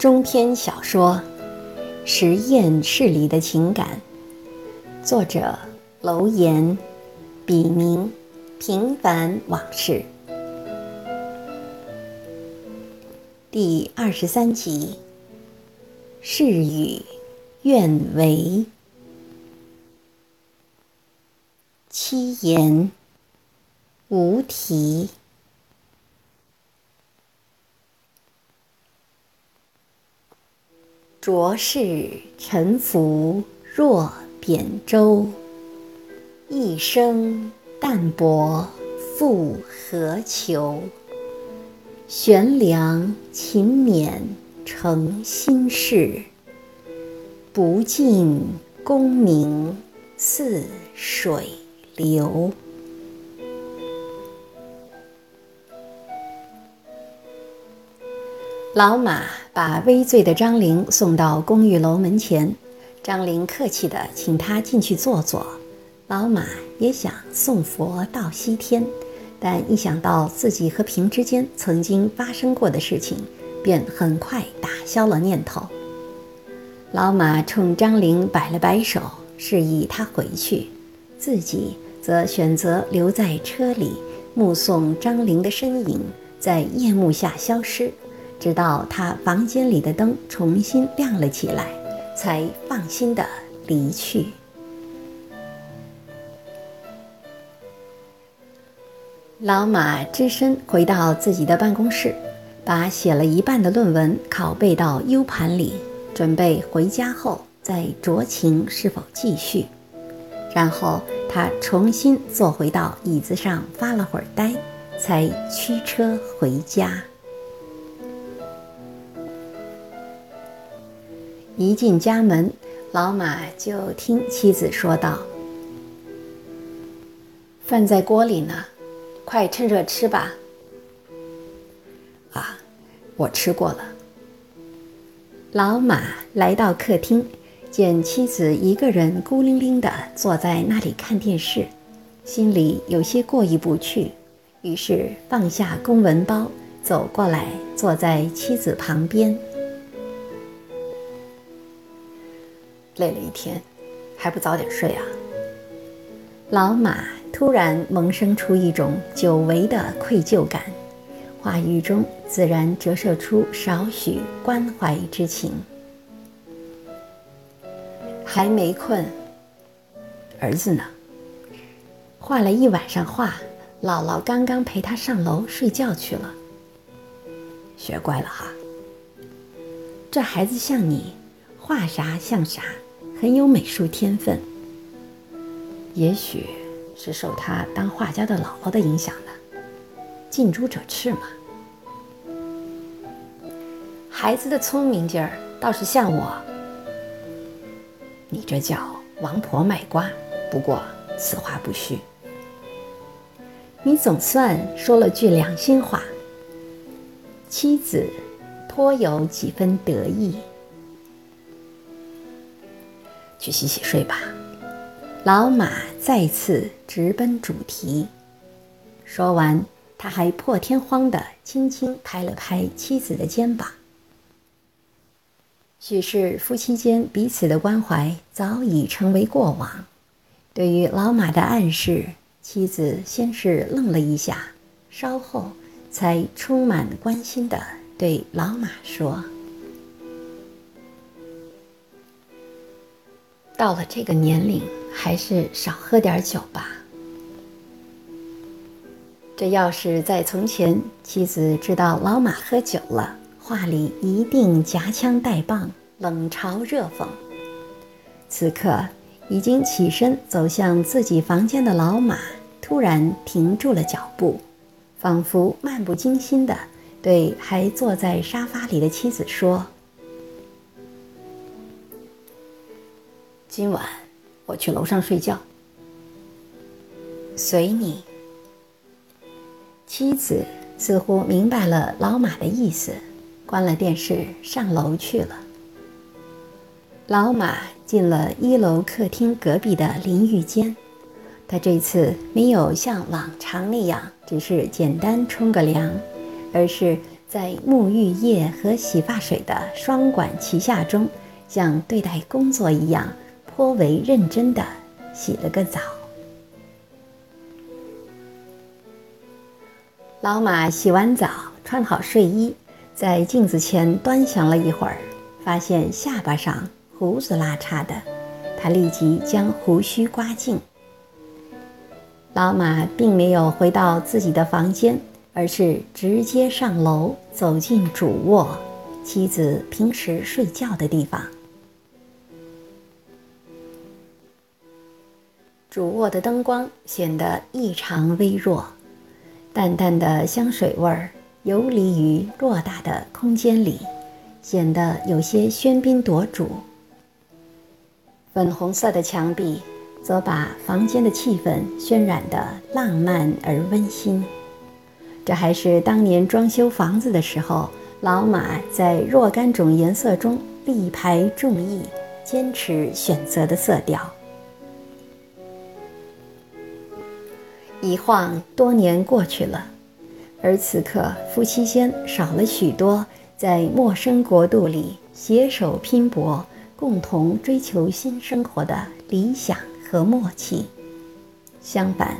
中篇小说《实验室里的情感》，作者楼岩，笔名平凡往事，第二十三集。事与愿违，七言无题。浊世沉浮若扁舟，一生淡泊复何求？悬梁勤勉诚心事，不尽功名似水流。老马把微醉的张玲送到公寓楼门前，张玲客气地请他进去坐坐。老马也想送佛到西天，但一想到自己和平之间曾经发生过的事情，便很快打消了念头。老马冲张玲摆了摆手，示意他回去，自己则选择留在车里，目送张玲的身影在夜幕下消失。直到他房间里的灯重新亮了起来，才放心的离去。老马只身回到自己的办公室，把写了一半的论文拷贝到 U 盘里，准备回家后再酌情是否继续。然后他重新坐回到椅子上发了会儿呆，才驱车回家。一进家门，老马就听妻子说道：“饭在锅里呢，快趁热吃吧。”啊，我吃过了。老马来到客厅，见妻子一个人孤零零地坐在那里看电视，心里有些过意不去，于是放下公文包，走过来坐在妻子旁边。累了一天，还不早点睡啊？老马突然萌生出一种久违的愧疚感，话语中自然折射出少许关怀之情。还没困，儿子呢？画了一晚上画，姥姥刚刚陪他上楼睡觉去了。学乖了哈，这孩子像你，画啥像啥。很有美术天分，也许是受他当画家的姥姥的影响的。近朱者赤嘛。孩子的聪明劲儿倒是像我。你这叫王婆卖瓜。不过此话不虚。你总算说了句良心话。妻子颇有几分得意。去洗洗睡吧，老马再次直奔主题。说完，他还破天荒地轻轻拍了拍妻子的肩膀。许是夫妻间彼此的关怀早已成为过往。对于老马的暗示，妻子先是愣了一下，稍后才充满关心地对老马说。到了这个年龄，还是少喝点酒吧。这要是在从前，妻子知道老马喝酒了，话里一定夹枪带棒，冷嘲热讽。此刻已经起身走向自己房间的老马，突然停住了脚步，仿佛漫不经心地对还坐在沙发里的妻子说。今晚我去楼上睡觉，随你。妻子似乎明白了老马的意思，关了电视上楼去了。老马进了一楼客厅隔壁的淋浴间，他这次没有像往常那样只是简单冲个凉，而是在沐浴液和洗发水的双管齐下中，像对待工作一样颇为认真地洗了个澡。老马洗完澡，穿好睡衣，在镜子前端详了一会儿，发现下巴上胡子拉碴的，他立即将胡须刮净。老马并没有回到自己的房间。而是直接上楼，走进主卧，妻子平时睡觉的地方。主卧的灯光显得异常微弱，淡淡的香水味儿游离于偌大的空间里，显得有些喧宾夺主。粉红色的墙壁则把房间的气氛渲染得浪漫而温馨。这还是当年装修房子的时候，老马在若干种颜色中力排众议，坚持选择的色调。一晃多年过去了，而此刻夫妻间少了许多在陌生国度里携手拼搏、共同追求新生活的理想和默契。相反。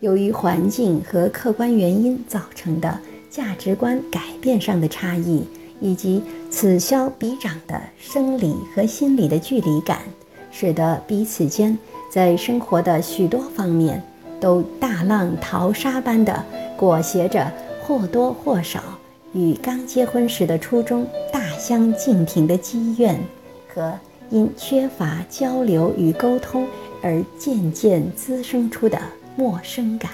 由于环境和客观原因造成的价值观改变上的差异，以及此消彼长的生理和心理的距离感，使得彼此间在生活的许多方面都大浪淘沙般的裹挟着或多或少与刚结婚时的初衷大相径庭的积怨，和因缺乏交流与沟通而渐渐滋生出的。陌生感。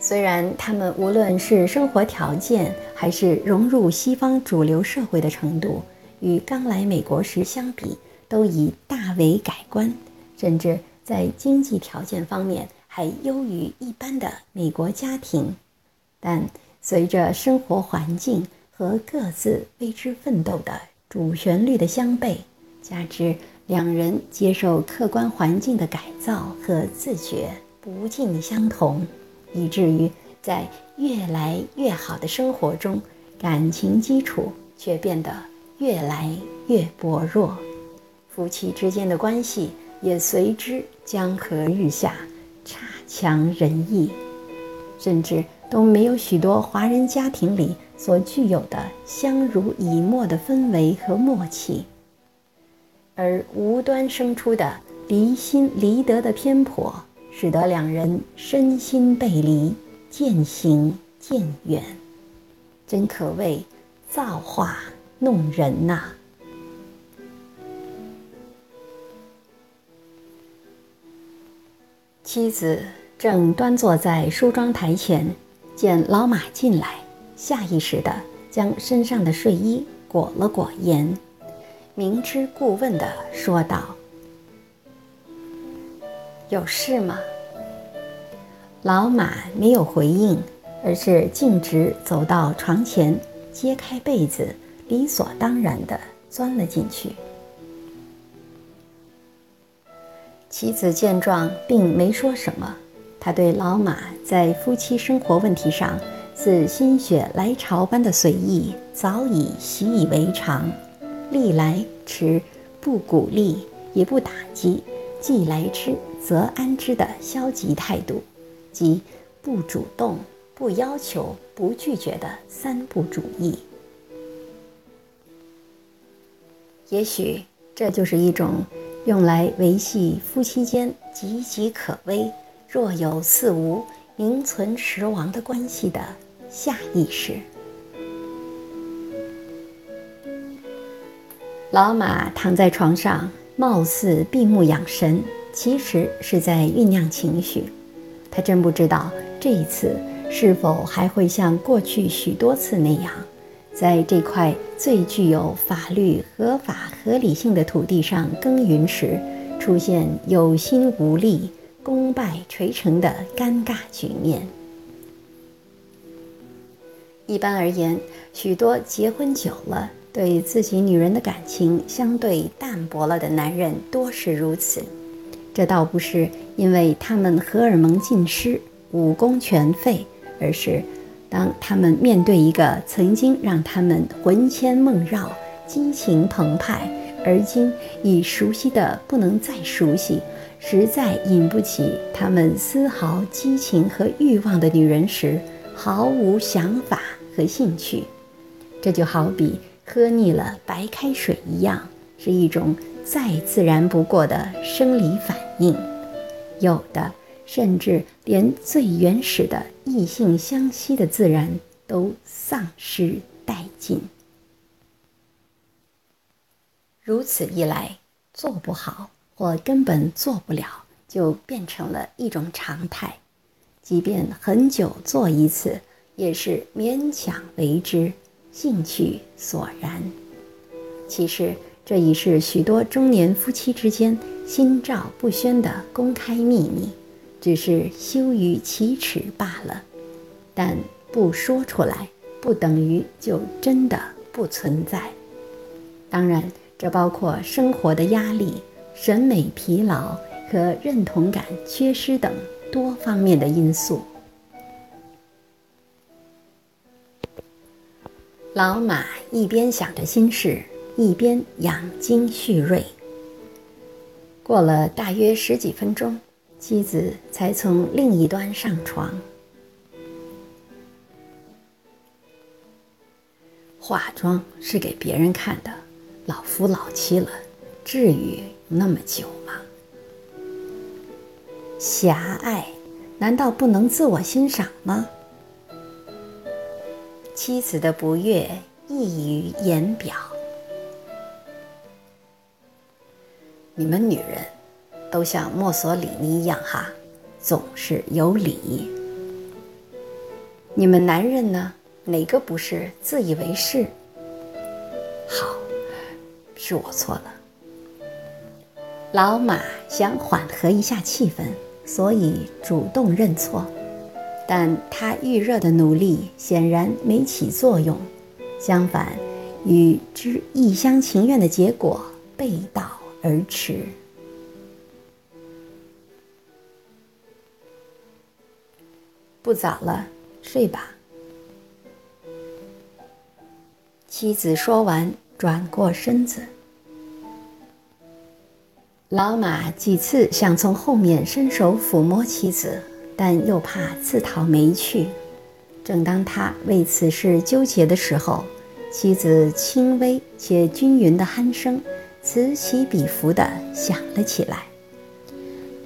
虽然他们无论是生活条件还是融入西方主流社会的程度，与刚来美国时相比，都已大为改观，甚至在经济条件方面还优于一般的美国家庭，但随着生活环境和各自为之奋斗的主旋律的相悖，加之。两人接受客观环境的改造和自觉不尽相同，以至于在越来越好的生活中，感情基础却变得越来越薄弱，夫妻之间的关系也随之江河日下，差强人意，甚至都没有许多华人家庭里所具有的相濡以沫的氛围和默契。而无端生出的离心离德的偏颇，使得两人身心背离，渐行渐远，真可谓造化弄人呐！妻子正端坐在梳妆台前，见老马进来，下意识地将身上的睡衣裹了裹严。明知故问地说道：“有事吗？”老马没有回应，而是径直走到床前，揭开被子，理所当然地钻了进去。妻子见状，并没说什么。他对老马在夫妻生活问题上似心血来潮般的随意，早已习以为常。历来持不鼓励也不打击，既来之则安之的消极态度，即不主动、不要求、不拒绝的三不主义。也许这就是一种用来维系夫妻间岌岌可危、若有似无、名存实亡的关系的下意识。老马躺在床上，貌似闭目养神，其实是在酝酿情绪。他真不知道这一次是否还会像过去许多次那样，在这块最具有法律合法合理性的土地上耕耘时，出现有心无力、功败垂成的尴尬局面。一般而言，许多结婚久了。对自己女人的感情相对淡薄了的男人多是如此，这倒不是因为他们荷尔蒙尽失、武功全废，而是当他们面对一个曾经让他们魂牵梦绕、激情澎湃，而今已熟悉的不能再熟悉，实在引不起他们丝毫激情和欲望的女人时，毫无想法和兴趣。这就好比喝腻了白开水一样，是一种再自然不过的生理反应。有的。甚至连最原始的异性相吸的自然都丧失殆尽。如此一来，做不好或根本做不了，就变成了一种常态。即便很久做一次，也是勉强为之，兴趣索然。其实，这已是许多中年夫妻之间心照不宣的公开秘密。只是羞于启齿罢了，但不说出来，不等于就真的不存在。当然，这包括生活的压力、审美疲劳和认同感缺失等多方面的因素。老马一边想着心事，一边养精蓄锐。过了大约十几分钟。妻子才从另一端上床。化妆是给别人看的，老夫老妻了，至于那么久吗？狭隘，难道不能自我欣赏吗？妻子的不悦溢于言表。你们女人。都像墨索里尼一样哈，总是有理。你们男人呢？哪个不是自以为是？好，是我错了。老马想缓和一下气氛，所以主动认错，但他预热的努力显然没起作用，相反，与之一厢情愿的结果背道而驰。不早了，睡吧。妻子说完，转过身子。老马几次想从后面伸手抚摸妻子，但又怕自讨没趣。正当他为此事纠结的时候，妻子轻微且均匀的鼾声此起彼伏地响了起来。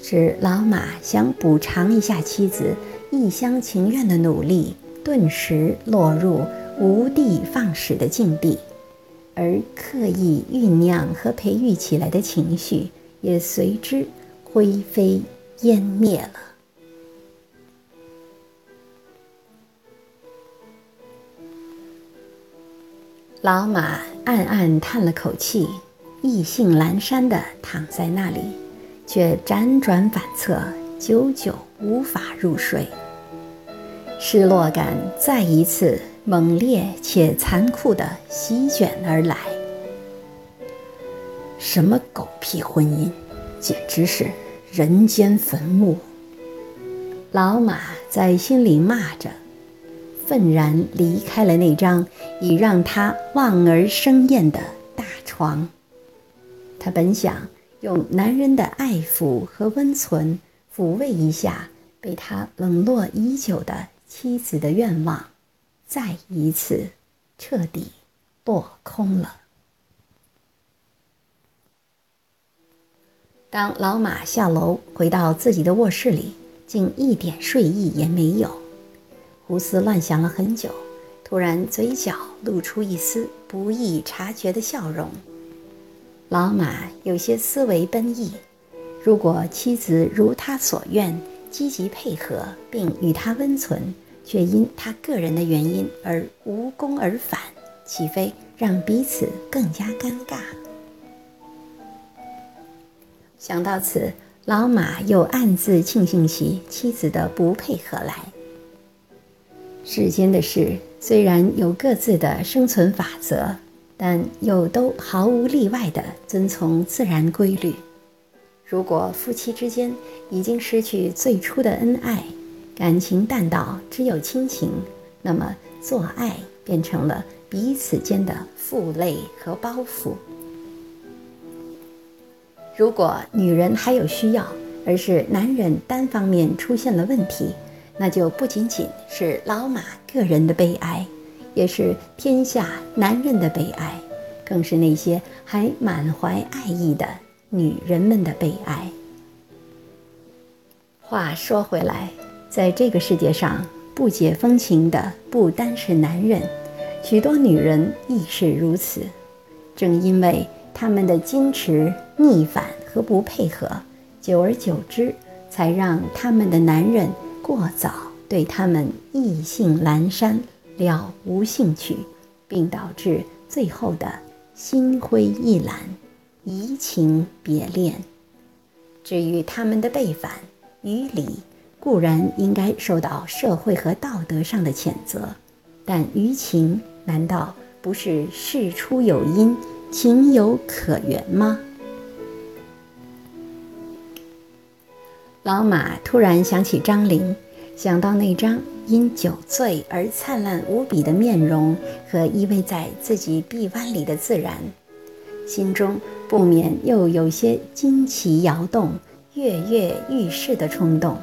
是老马想补偿一下妻子。一厢情愿的努力顿时落入无的放矢的境地，而刻意酝酿和培育起来的情绪也随之灰飞烟灭了。老马暗暗叹了口气，意兴阑珊地躺在那里，却辗转反侧，久久无法入睡。失落感再一次猛烈且残酷地席卷而来。什么狗屁婚姻，简直是人间坟墓！老马在心里骂着，愤然离开了那张已让他望而生厌的大床。他本想用男人的爱抚和温存抚慰一下被他冷落已久的。妻子的愿望，再一次彻底落空了。当老马下楼回到自己的卧室里，竟一点睡意也没有，胡思乱想了很久，突然嘴角露出一丝不易察觉的笑容。老马有些思维奔逸，如果妻子如他所愿。积极配合并与他温存，却因他个人的原因而无功而返，岂非让彼此更加尴尬？想到此，老马又暗自庆幸起妻子的不配合来。世间的事虽然有各自的生存法则，但又都毫无例外地遵从自然规律。如果夫妻之间已经失去最初的恩爱，感情淡到只有亲情，那么做爱变成了彼此间的负累和包袱。如果女人还有需要，而是男人单方面出现了问题，那就不仅仅是老马个人的悲哀，也是天下男人的悲哀，更是那些还满怀爱意的女人们的悲哀。话说回来，在这个世界上，不解风情的不单是男人，许多女人亦是如此。正因为他们的矜持、逆反和不配合。久而久之，才让他们的男人过早对他们意兴阑珊，了无兴趣，并导致最后的心灰意懒、移情别恋。至于他们的背反于理，固然应该受到社会和道德上的谴责，但于情，难道不是事出有因、情有可原吗？老马突然想起张玲，想到那张因酒醉而灿烂无比的面容和依偎在自己臂弯里的自然，心中不免又有些惊奇摇动、跃跃欲试的冲动。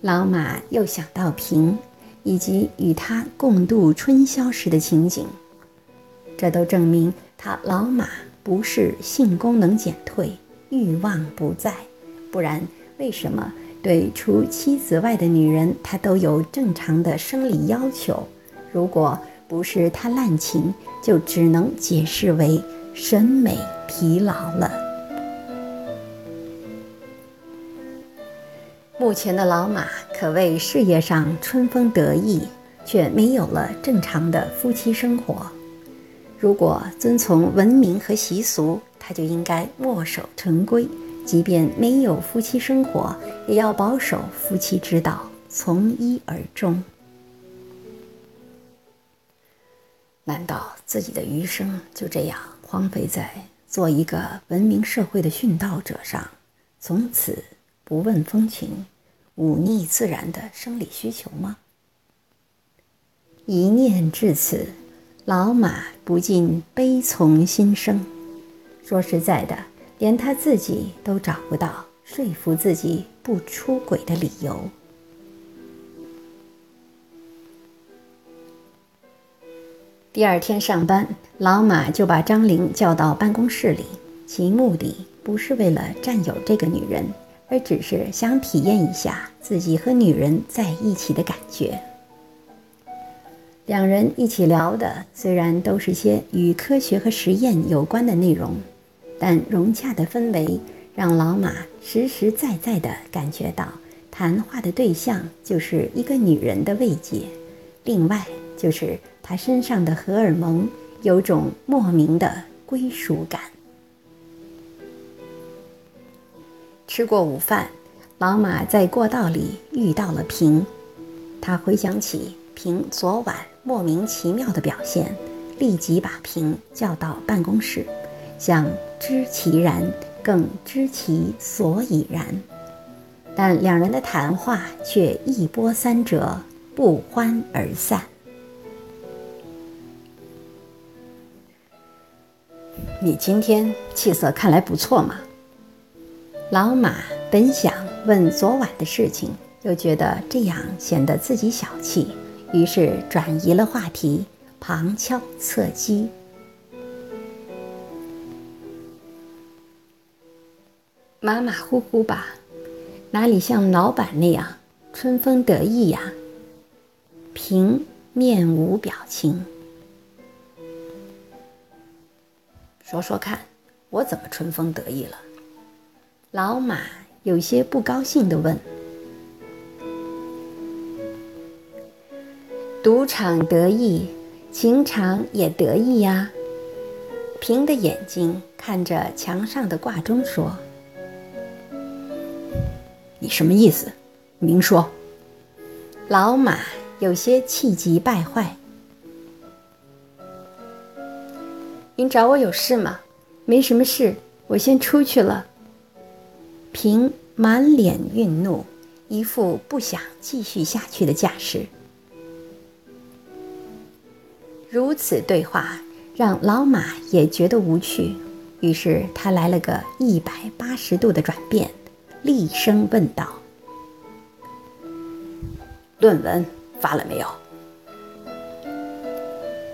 老马又想到平，以及与他共度春宵时的情景，这都证明他老马不是性功能减退、欲望不在。不然，为什么对除妻子外的女人，他都有正常的生理要求？如果不是他滥情，就只能解释为审美疲劳了。目前的老马可谓事业上春风得意，却没有了正常的夫妻生活。如果遵从文明和习俗，他就应该墨守成规。即便没有夫妻生活，也要保守夫妻之道，从一而终。难道自己的余生就这样荒废在做一个文明社会的殉道者上，从此不问风情，忤逆自然的生理需求吗？一念至此，老马不禁悲从心生。说实在的。连他自己都找不到说服自己不出轨的理由。第二天上班，老马就把张玲叫到办公室里，其目的不是为了占有这个女人，而只是想体验一下自己和女人在一起的感觉。两人一起聊的虽然都是些与科学和实验有关的内容。但融洽的氛围让老马实实在在地感觉到，谈话的对象就是一个女人的慰藉，另外就是他身上的荷尔蒙有种莫名的归属感。吃过午饭，老马在过道里遇到了平，他回想起平昨晚莫名其妙的表现，立即把平叫到办公室。想知其然，更知其所以然，但两人的谈话却一波三折，不欢而散。你今天气色看来不错嘛。老马本想问昨晚的事情，又觉得这样显得自己小气，于是转移了话题，旁敲侧击。马马虎虎吧，哪里像老板那样春风得意呀？平面无表情。说说看，我怎么春风得意了？老马有些不高兴地问。赌场得意，情场也得意呀。平的眼睛看着墙上的挂钟说。你什么意思？明说。老马有些气急败坏。您找我有事吗？没什么事，我先出去了。平满脸愠怒，一副不想继续下去的架势。如此对话让老马也觉得无趣，于是他来了个一百八十度的转变，厉声问道：“论文发了没有？”“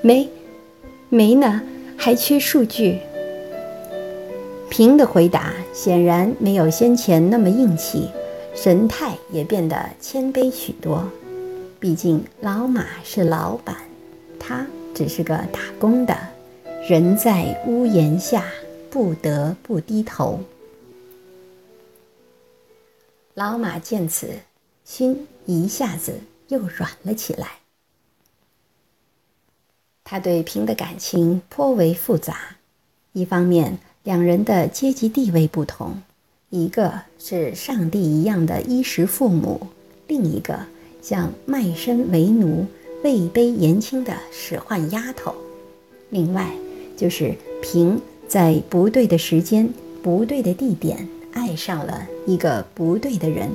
没，没呢，还缺数据。”平的回答显然没有先前那么硬气。神态也变得谦卑许多，毕竟老马是老板，他只是个打工的，人在屋檐下，不得不低头。老马见此，心一下子又软了起来。他对平的感情颇为复杂，一方面两人的阶级地位不同。一个是上帝一样的衣食父母，另一个像卖身为奴、位卑言轻的使唤丫头。另外，就是平在不对的时间、不对的地点爱上了一个不对的人。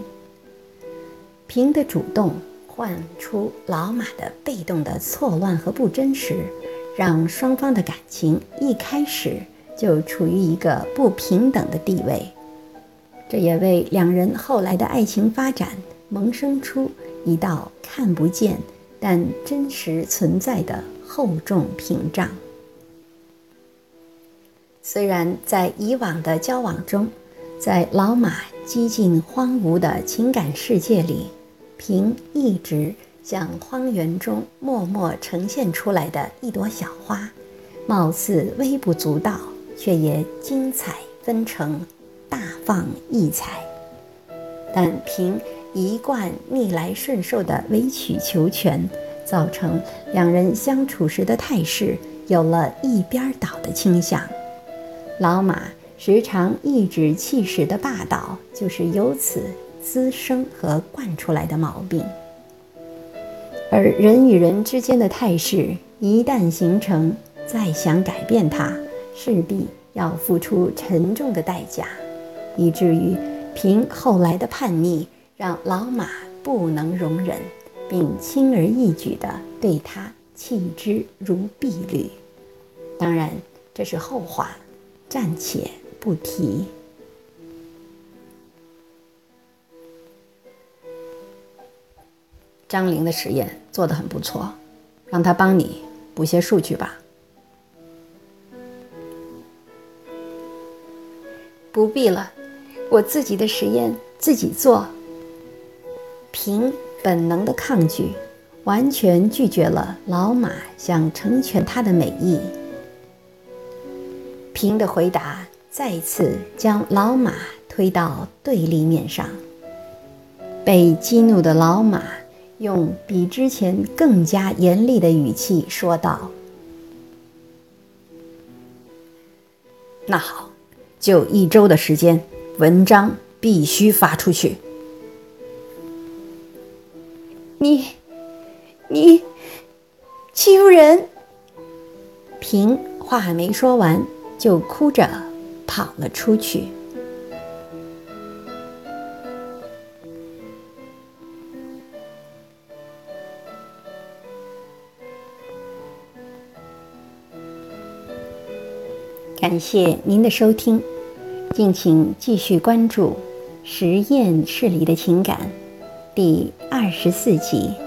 平的主动唤出老马的被动的错乱和不真实，让双方的感情一开始就处于一个不平等的地位。这也为两人后来的爱情发展萌生出一道看不见但真实存在的厚重屏障。虽然在以往的交往中，在老马几近荒芜的情感世界里，平一直像荒原中默默呈现出来的一朵小花，貌似微不足道，却也精彩纷呈。大放异彩，但凭一贯逆来顺受的委曲求全，造成两人相处时的态势有了一边倒的倾向。老马时常颐指气使的霸道，就是由此滋生和惯出来的毛病。而人与人之间的态势一旦形成，再想改变它，势必要付出沉重的代价。以至于凭后来的叛逆，让老马不能容忍，并轻而易举地对他弃之如敝履。当然，这是后话，暂且不提。张玲的实验做得很不错，让他帮你补些数据吧。不必了。我自己的实验自己做。凭本能的抗拒，完全拒绝了老马想成全他的美意。平的回答再次将老马推到对立面上。被激怒的老马用比之前更加严厉的语气说道：“那好，就一周的时间。”文章必须发出去。你，你欺负人！平话还没说完，就哭着跑了出去。感谢您的收听。敬请继续关注《实验室里的情感》第二十四集。